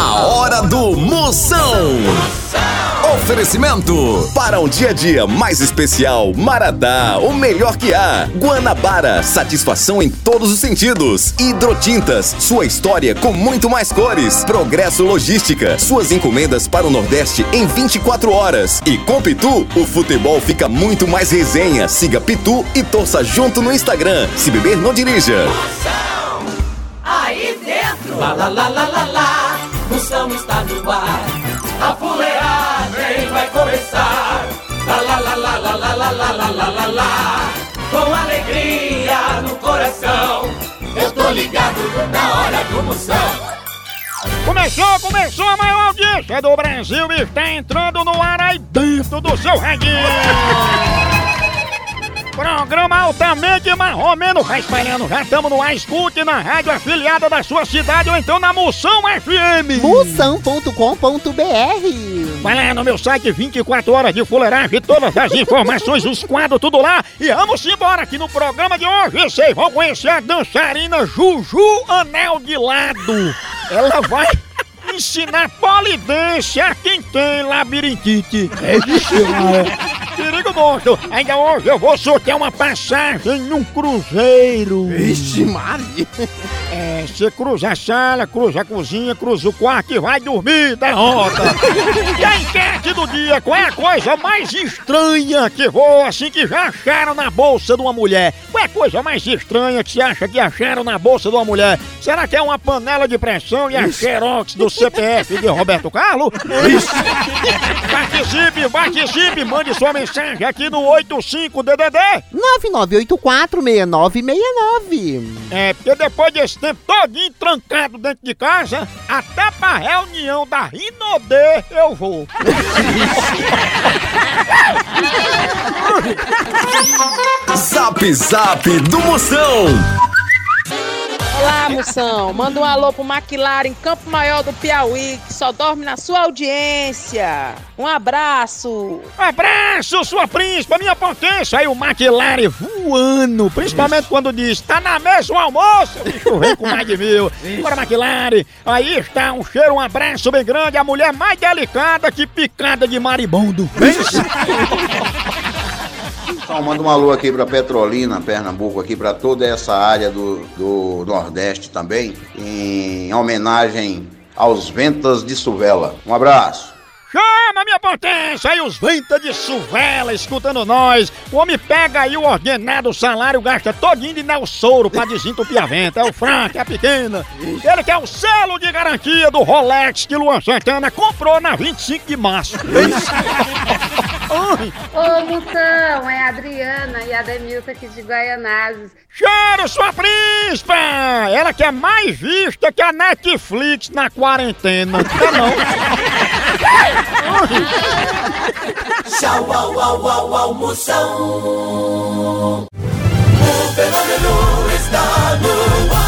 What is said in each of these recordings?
A hora do Moção. Oferecimento para um dia a dia mais especial, Maratá, o melhor que há. Guanabara, satisfação em todos os sentidos. Hidrotintas, sua história com muito mais cores. Progresso Logística, suas encomendas para o Nordeste em 24 horas. E com Pitu, o futebol fica muito mais resenha. Siga Pitu e torça junto no Instagram. Se beber, não dirija. Aí dentro, lá lá lá lá lá lá, Moção está no ar. A fuleagem vai começar. Lá lá lá lá lá lá lá lá lá lá lá lá. Com alegria no coração, eu tô ligado na hora do Moção. Começou, começou a maior audiência do Brasil e está entrando no ar aí dentro do seu radinho. Programa altamente marromeno vai espalhando. Já estamos no ar, escute na rádio afiliada da sua cidade ou então na Moção FM. Moção.com.br Vai lá no meu site 24 horas de fuleiragem, todas as informações, os quadros, tudo lá. E vamos embora aqui no programa de hoje. Vocês vão conhecer a dançarina Juju Anel de Lado. Ela vai ensinar polidência a quem tem labirintite. É isso, Perigo monstro. Ainda hoje eu vou sortear uma passagem num cruzeiro. Vixe, Maria! É, você cruza a sala, cruza a cozinha, cruza o quarto e vai dormir, derrota. e a do dia, qual é a coisa mais estranha que voa assim que já acharam na bolsa de uma mulher? Qual é a coisa mais estranha que você acha que acharam na bolsa de uma mulher? Será que é uma panela de pressão e a xerox do CPF de Roberto Carlos? participe, participe, mande sua mensagem aqui no 85DDD. 99846969 É, porque depois desse tempo todinho trancado dentro de casa, até pra reunião da Rinodê eu vou. Zap Zap do Moção. Olá, moção. Manda um alô pro McLaren, Campo Maior do Piauí, que só dorme na sua audiência. Um abraço. Abraço, sua príncipa, minha potência! Aí o McLaren voando, principalmente quando diz, tá na mesa o almoço, bicho vem com mais de mil. Bora, McLaren! Aí está, um cheiro, um abraço bem grande, a mulher mais delicada que picada de maribondo. Então, manda um alô aqui para Petrolina, Pernambuco, aqui para toda essa área do, do Nordeste também, em homenagem aos Ventas de Suvela. Um abraço. Chama, minha potência! Aí os venta de suvela escutando nós. O homem pega aí o ordenado salário, gasta todinho de Nelsouro pra desentupir a venta. É o Frank, é a pequena. Ele quer o selo de garantia do Rolex que Luan Santana comprou na 25 de março. Ai, Ô, Moção, é a Adriana e a Demilson aqui de Guaianazes. Cheiro, sua príncipa! Ela que é mais vista que a Netflix na quarentena. Tá não? Tchau, au, au, au, Moção. O fenômeno está no ar.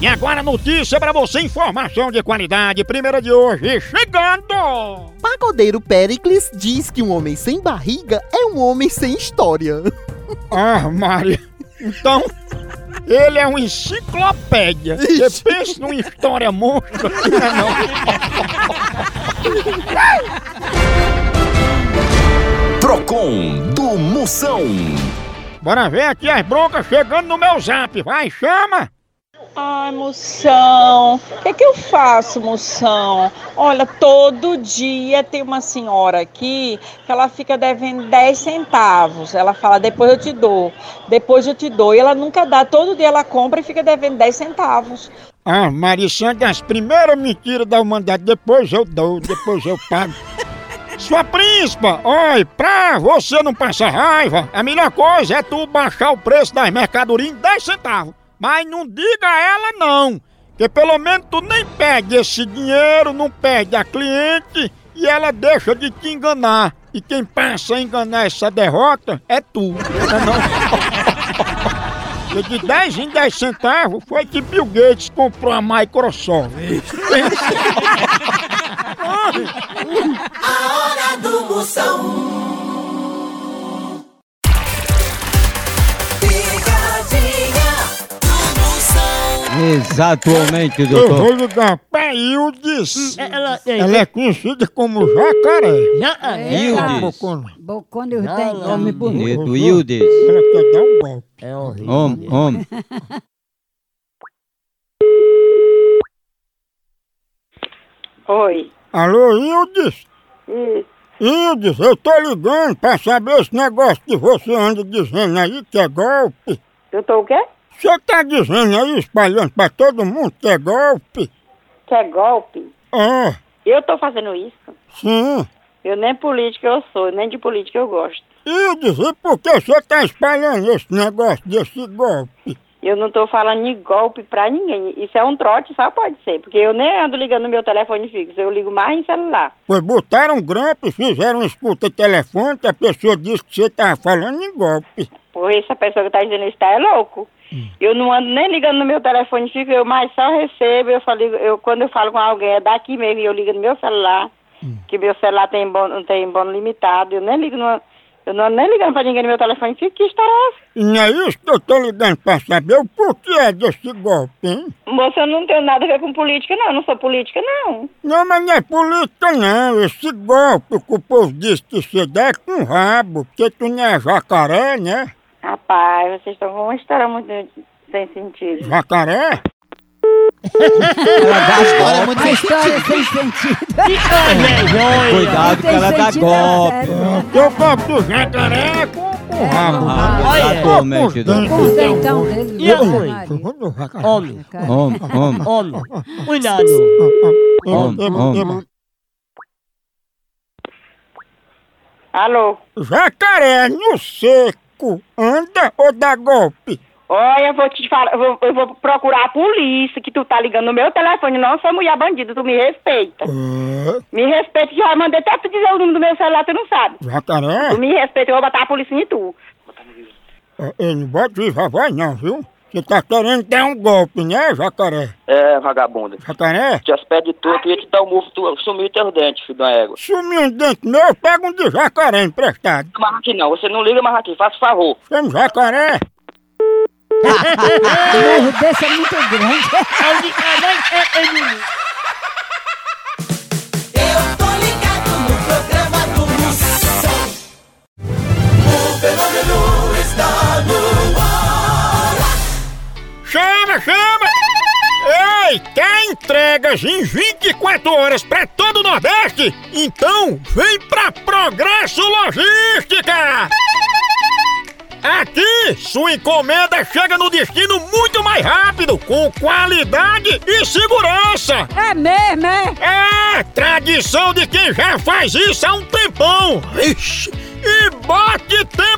E agora notícia pra você, informação de qualidade, primeira de hoje, chegando! Pagodeiro Pericles diz que um homem sem barriga é um homem sem história. Ah, Maria, então Ele é uma enciclopédia. Você pensa numa história monstro. Procon do Moção. Bora ver aqui as broncas chegando no meu zap. Vai, chama! Ai, moção, o que, é que eu faço, moção? Olha, todo dia tem uma senhora aqui que ela fica devendo 10 centavos. Ela fala, depois eu te dou, depois eu te dou. E ela nunca dá, todo dia ela compra e fica devendo 10 centavos. Ah, Marissandra, as primeiras mentiras da humanidade. Depois eu dou, depois eu pago. Sua príncipa, olha, pra você não passar raiva, a melhor coisa é tu baixar o preço das mercadorias em 10 centavos. Mas não diga a ela não, que pelo menos tu nem perde esse dinheiro, não perde a cliente e ela deixa de te enganar. E quem passa a enganar essa derrota é tu, não é de 10 em 10 centavos foi que Bill Gates comprou a Microsoft. A hora do Exatamente, Eu doutor. vou ligar pra Ildes. Ela, Ela é conhecida como jacaré. Ildes. Bocona. Bocone os Nome dentes. bonito, Ildes. Ela quer dar um golpe. É horrível. Homem, homem. Oi. Alô, Ildes? Ildes, eu tô ligando pra saber esse negócio que você anda dizendo aí que é golpe. Eu tô o quê? Você tá dizendo aí, espalhando pra todo mundo que é golpe? Que é golpe? Ah, Eu tô fazendo isso? sim. Eu nem política eu sou, nem de política eu gosto. E por que você tá espalhando esse negócio desse golpe? Eu não tô falando de golpe pra ninguém. Isso é um trote, só pode ser. Porque eu nem ando ligando no meu telefone fixo, eu ligo mais em celular. Pois botaram grampo e fizeram escuta telefone que a pessoa disse que você tava falando em golpe. Por essa pessoa que tá dizendo isso tá é louco. Eu não ando nem ligando no meu telefone fixo, eu mais só recebo, eu falo, eu, quando eu falo com alguém é daqui mesmo, e eu ligo no meu celular, que meu celular tem bônus, tem bônus limitado, eu nem ligo no, eu não ando nem ligando pra ninguém no meu telefone fixo, que história é essa? Não é isso que eu tô ligando pra saber o porquê desse golpe, hein? Moça, eu não tenho nada a ver com política, não, eu não sou política, não. Não, mas não é política não. Esse golpe que o povo diz que você dá é com rabo, porque tu não é jacaré, né? Rapaz, vocês estão com uma história muito sem sentido. Jacaré? Ela dá História golpe. muito A história sem sentido. Cuidado que ela dá sentido, é golpe. sério. Porque o golpe do jacaré é com, rabo. Ah. Exatamente, Com doutor. os dentão dele. E eu jacaré. Homem. Homem, homem, Homem. Cuidado. homem, homem. Alô? Jacaré no seco anda ou dá golpe? Olha, eu vou te falar, eu vou, eu vou procurar a polícia, que tu tá ligando no meu telefone, não sou mulher bandida, tu me respeita. É, Me respeita, já mandei até te dizer o número do meu celular, tu não sabe. jacaré? Tu me respeita, eu vou botar a polícia em tu. Ele não bota voz não, viu? Você tá querendo dar um golpe, né, jacaré? É, vagabunda. Jacaré? Te aspecto de tu, eu queria te dar um murro, tu sumiu teus dentes, filho da égua. Sumiu um dente meu, pega um de jacaré emprestado. Mas aqui não, você não liga mais aqui, faça favor. Chama jacaré. O morro desse é muito grande. Entregas em 24 horas pra todo o Nordeste? Então vem pra Progresso Logística! Aqui, sua encomenda chega no destino muito mais rápido, com qualidade e segurança! É mesmo, é? É, tradição de quem já faz isso há um tempão! Ixi, e bote tempo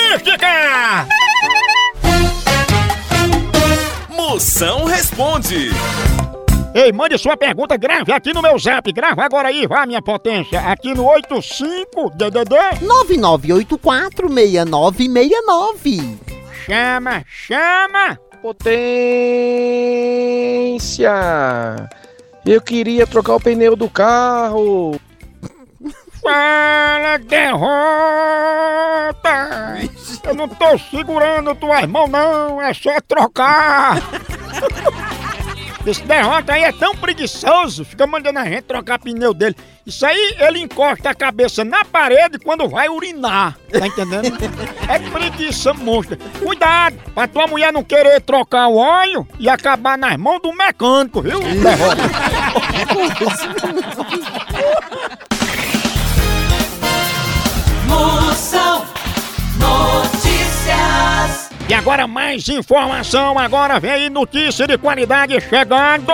Responde. Ei, mande sua pergunta, grave aqui no meu zap. Grava agora aí, vá, minha potência. Aqui no 85 DDD. 99846969. Chama, chama. Potência! Eu queria trocar o pneu do carro. Fala, derrota! Eu não tô segurando tuas mãos, não. É só trocar. Esse derrota aí é tão preguiçoso, fica mandando a gente trocar pneu dele. Isso aí ele encosta a cabeça na parede quando vai urinar. Tá entendendo? É preguiça monstra. Cuidado, pra tua mulher não querer trocar o óleo e acabar nas mãos do mecânico, viu? Derrota. E agora mais informação, agora vem notícia de qualidade chegando.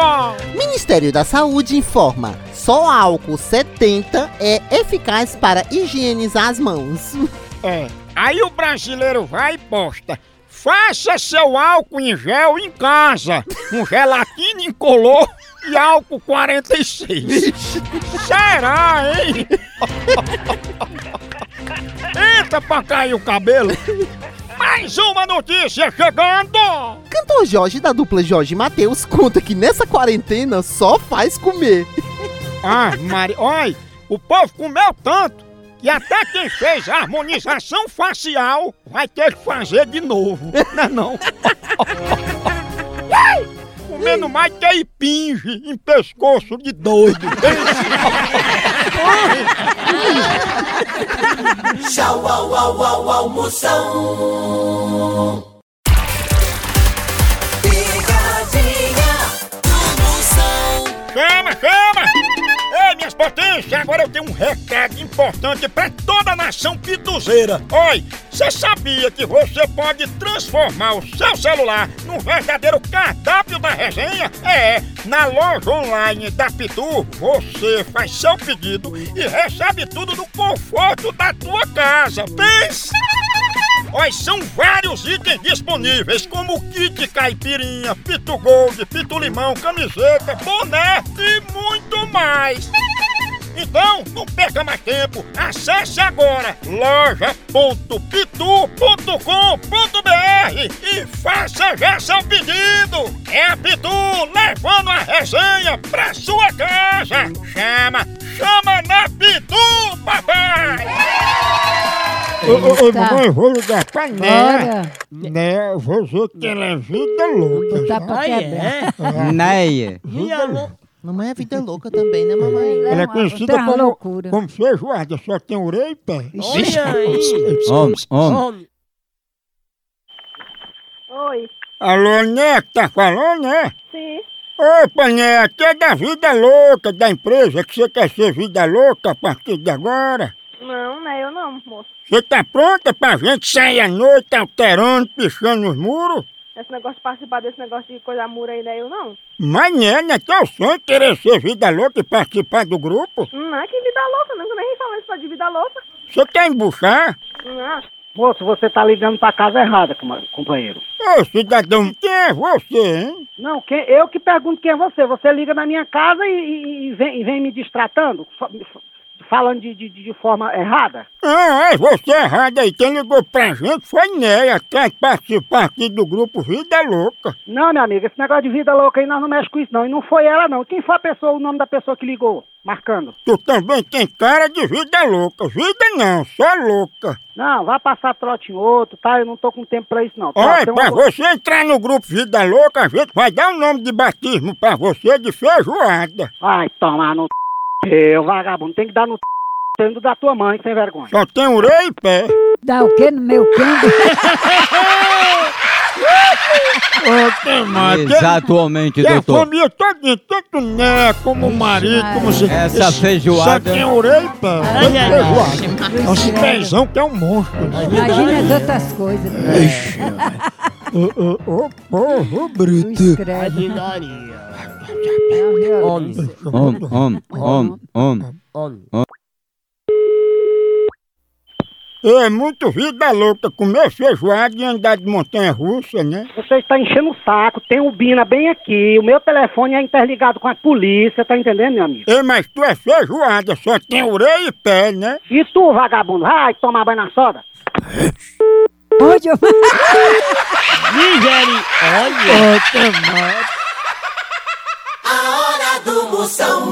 Ministério da Saúde informa: só álcool 70 é eficaz para higienizar as mãos. É. Aí o brasileiro vai e posta. Faça seu álcool em gel em casa, com gelatina incolor e álcool 46. Será, hein? Eita pra cair o cabelo. Mais uma notícia chegando. Cantor Jorge da dupla Jorge Matheus conta que nessa quarentena só faz comer. Ah, Mari, olha, o povo comeu tanto que até quem fez a harmonização facial vai ter que fazer de novo, não é não? Comendo mais que impinge em pescoço de doido. Tchau, au, au, au, au, Moção. Picadinha do Moção. Chama, chama! Ei, minhas potências, agora eu tenho um recado importante pra toda a nação pituzeira. Oi, você sabia que você pode transformar o seu celular num verdadeiro cardápio da resenha? É, na loja online da Pitu, você faz seu pedido e recebe tudo no conforto da tua casa. Pense! Olha, são vários itens disponíveis, como kit caipirinha, pitu gold, pitu limão, camiseta, boné e muito mais. Então, não perca mais tempo. Acesse agora loja.pitu.com.br e faça já seu pedido. É a Pitu levando a resenha pra sua casa. Chama, chama na Pitu, papai! Ô, ô, ô, mamãe, eu vou ligar pra Né. Né, eu vou dizer que ela é vida louca. Tá pra quebrar. Neia. Mamãe é vida louca também, né, mamãe? Ela é conhecida Tá como, loucura. como feijoada, só tem orelha e pé. Olha aí. Homem, homem. Oi. Alô, Né, que tá falando, né? Sim. Opa, Né, aqui é da vida louca da empresa, que você quer ser vida louca a partir de agora. Não, não é eu não, moço. Você tá pronta pra gente sair à noite alterando, pichando os muros? Esse negócio de participar desse negócio de coisa mura aí não é eu não. Mas, né, não é teu sonho querer ser vida louca e participar do grupo? Não é que vida louca, não. Eu nem falando isso de vida louca. Você quer embuchar? Não. Moço, você tá ligando pra casa errada, companheiro. Ô, cidadão, quem é você, hein? Não, quem, eu que pergunto quem é você. Você liga na minha casa e, e- e vem, e vem me distratando, falando de, de, de forma errada. Ah, é você errado aí. Quem ligou pra gente foi Neia, quer participar aqui do grupo Vida Louca. Não, minha amiga, esse negócio de vida louca aí nós não mexemos com isso, não. E não foi ela, não. Quem foi a pessoa, o nome da pessoa que ligou? Marcando. Tu também tem cara de vida louca. Vida não, só louca. Não, vai passar trote em outro, tá? Eu não tô com tempo pra isso, não. Tá, Olha, tem pra uma- você entrar no grupo Vida Louca, a gente vai dar o nome de batismo pra você de feijoada. Vai tomar no eu, vagabundo. Tem que dar no tendo da tua mãe, sem vergonha. Só tem orelha e pé. Dá o quê no meu? Ô, mais. Que- Exatamente, que a doutor. família todinha, tanto né, como o marido, como se... Essa esse- feijoada- Só tem orelha e pé. Ai, ai. É um pezão que é um monstro. Imagina as outras coisas. Ô, ô, ô, porra, Brito. Homem, homem, homem, homem. É muito vida louca comer feijoada e andar de montanha russa, né? Você está enchendo o saco, tem o Bina bem aqui, o meu telefone é interligado com a polícia, tá entendendo, meu amigo? Ei, mas tu é feijoada, só tem orelha e pé, né? E tu, vagabundo, vai tomar banho na soda? Onde eu... Ô, tem mais. A hora do Moção.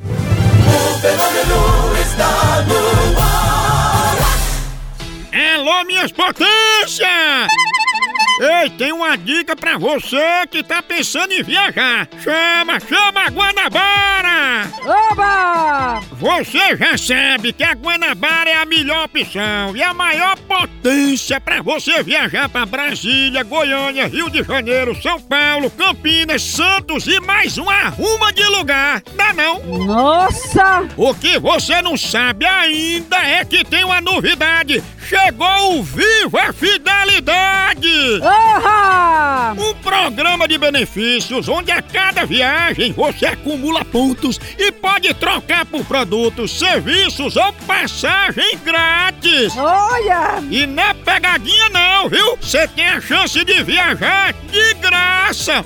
O fenômeno está no ar. Alô, minhas potências! Ei, tem uma dica pra você que tá pensando em viajar. Chama, chama a Guanabara! Oba! Você já sabe que a Guanabara é a melhor opção e a maior potência pra você viajar pra Brasília, Goiânia, Rio de Janeiro, São Paulo, Campinas, Santos e mais uma arruma de lugar. Dá não? Nossa! O que você não sabe ainda é que tem uma novidade. Chegou o Viva Fidelidade! Oha! Um programa de benefícios onde a cada viagem você acumula pontos e pode trocar por produtos, serviços ou passagem grátis. Olha! E não é pegadinha não, viu? Você tem a chance de viajar de graça.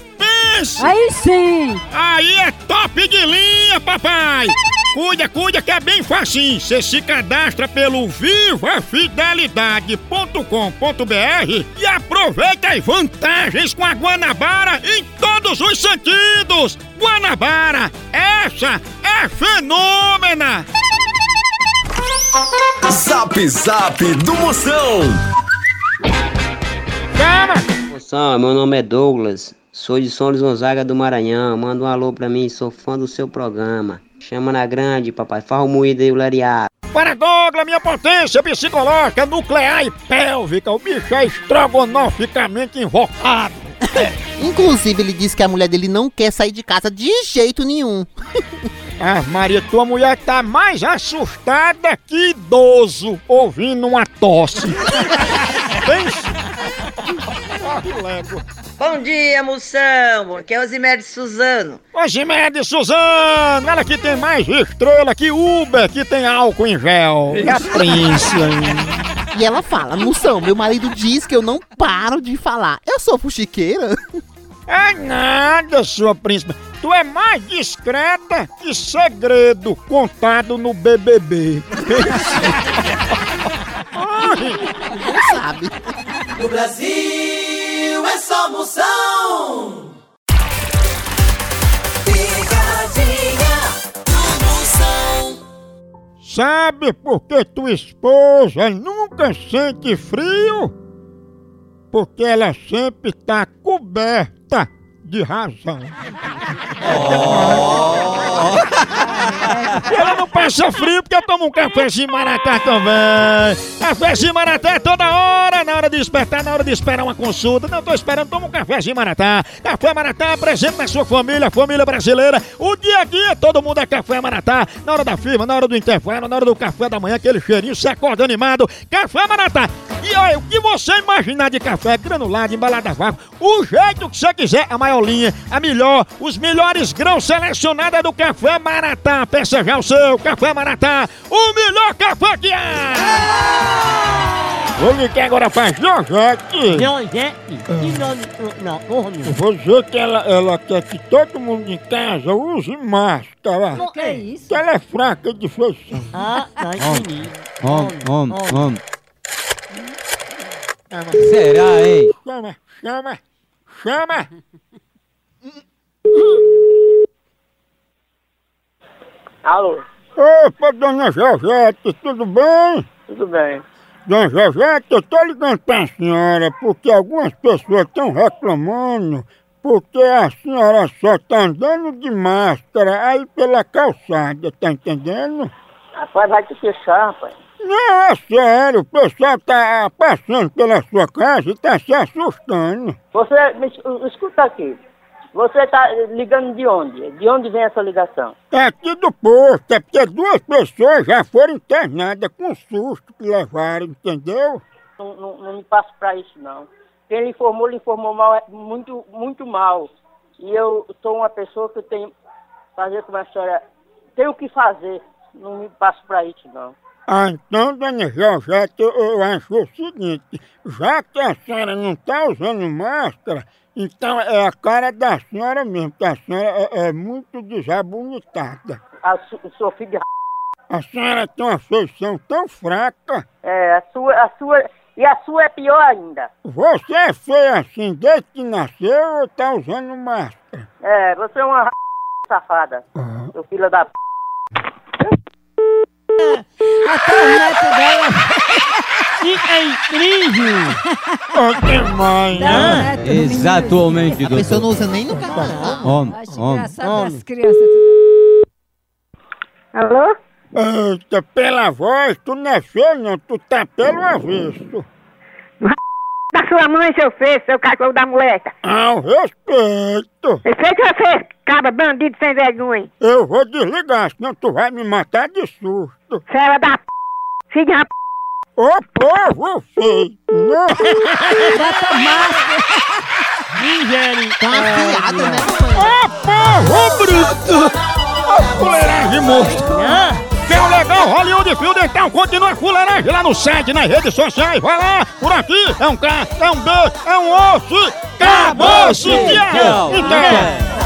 Aí sim! Aí é top de linha, papai! Cuida, cuida que é bem facinho. Você se cadastra pelo vivafidelidade.com.br e aproveita as vantagens com a Guanabara em todos os sentidos. Guanabara, essa é fenômena! Zap Zap do Moção. Chama! Moção, meu nome é Douglas, sou de São Luís Gonzaga do Maranhão. Manda um alô pra mim, sou fã do seu programa. Chama na grande, papai. Faz o moído aí, o lariado. Para Douglas, minha potência psicológica, nuclear e pélvica. O bicho é estrogonoficamente invocado. Inclusive, ele disse que a mulher dele não quer sair de casa de jeito nenhum. Ah, Maria, tua mulher tá mais assustada que idoso ouvindo uma tosse. Pensa. Ah, lego. Bom dia, moção. Aqui é o Zimédio Suzano. Ô, Zimédia Suzano, ela que tem mais estrela que Uber, que tem álcool em gel. Capricha, hein? E ela fala, moção, meu marido diz que eu não paro de falar. Eu sou fuxiqueira? É nada, sua príncipe. Tu é mais discreta que segredo contado no BBB. Não sabe. No Brasil é só Moção. Picadinha do Moção. Sabe por que tua esposa nunca sente frio? Porque ela sempre tá coberta de razão. E ela não passa frio porque toma um cafezinho maratá também. Cafezinho maratá é toda hora, na hora de despertar, na hora de esperar uma consulta. Não tô esperando, toma um cafezinho maratá. Café maratá presente na sua família, família brasileira. O dia a dia, todo mundo é café maratá. Na hora da firma, na hora do intervalo, na hora do café da manhã, aquele cheirinho, você acorda animado. Café maratá. E olha, o que você imaginar de café granulado, embalado a vácuo, o jeito que você quiser, a maior linha, a melhor, os melhores grãos selecionados é do Café Maratá. Peça já o seu Café Maratá, o melhor café que há! Vou ligar agora pra Georgette. Georgette? Que nome? Não, nome. Eu Vou dizer que ela, ela quer que todo mundo em casa use máscara. Não, que é isso? Que ela é fraca de feição. Ah, não entendi. Homem, homem, homem. Será, hein? Chama, chama, chama. Alô? Opa, dona Georgette, tudo bem? Tudo bem. Dona Georgette, eu tô ligando pra senhora porque algumas pessoas estão reclamando porque a senhora só tá andando de máscara aí pela calçada, tá entendendo? Rapaz, vai te fechar, rapaz. Não, é sério, o pessoal tá passando pela sua casa e tá se assustando. Você, me es- escuta aqui. Você tá ligando de onde? De onde vem essa ligação? É aqui do posto, é porque duas pessoas já foram internadas com susto que levaram, entendeu? Não, não, não me passo pra isso, não. Quem lhe informou, lhe informou mal, é muito, muito mal. E eu sou uma pessoa que tem fazer com a história. Tenho o que fazer. Não me passo pra isso, não. Ah, então, dona Georgette, eu, acho o seguinte, já que a senhora não tá usando máscara, então é a cara da senhora mesmo, que a senhora é, é muito desabonitada. A su, de r... A senhora tem uma feição tão fraca. É, a sua, a sua. E a sua é pior ainda. Você é feia assim desde que nasceu ou tá usando máscara? É, você é uma r... safada. Seu filho da p. Neto dela fica incrível. Ô, que mãe, né? Exatamente, A pessoa doutor. não usa nem no carnaval. Homem, homem. Engraçado das crianças. Alô? Eita, pela voz, tu não é feio não, tu tá pelo avesso. Da sua mãe, seu feio, seu cachorro da moleca. Ao respeito. Respeita você, cabra bandido sem vergonha. Eu vou desligar, senão tu vai me matar de susto. Fera da p. Filho da p. Ô povo feio! Bota máscara. Tá afiada, né, Ô povo bruto! Ô fuleiragem monstro! Tem o legal Hollywood Fio Dental, continua a fuleiragem lá no site, nas redes sociais, vai lá! Por aqui é um K, é um B, é um osso! Acabou-se! Então...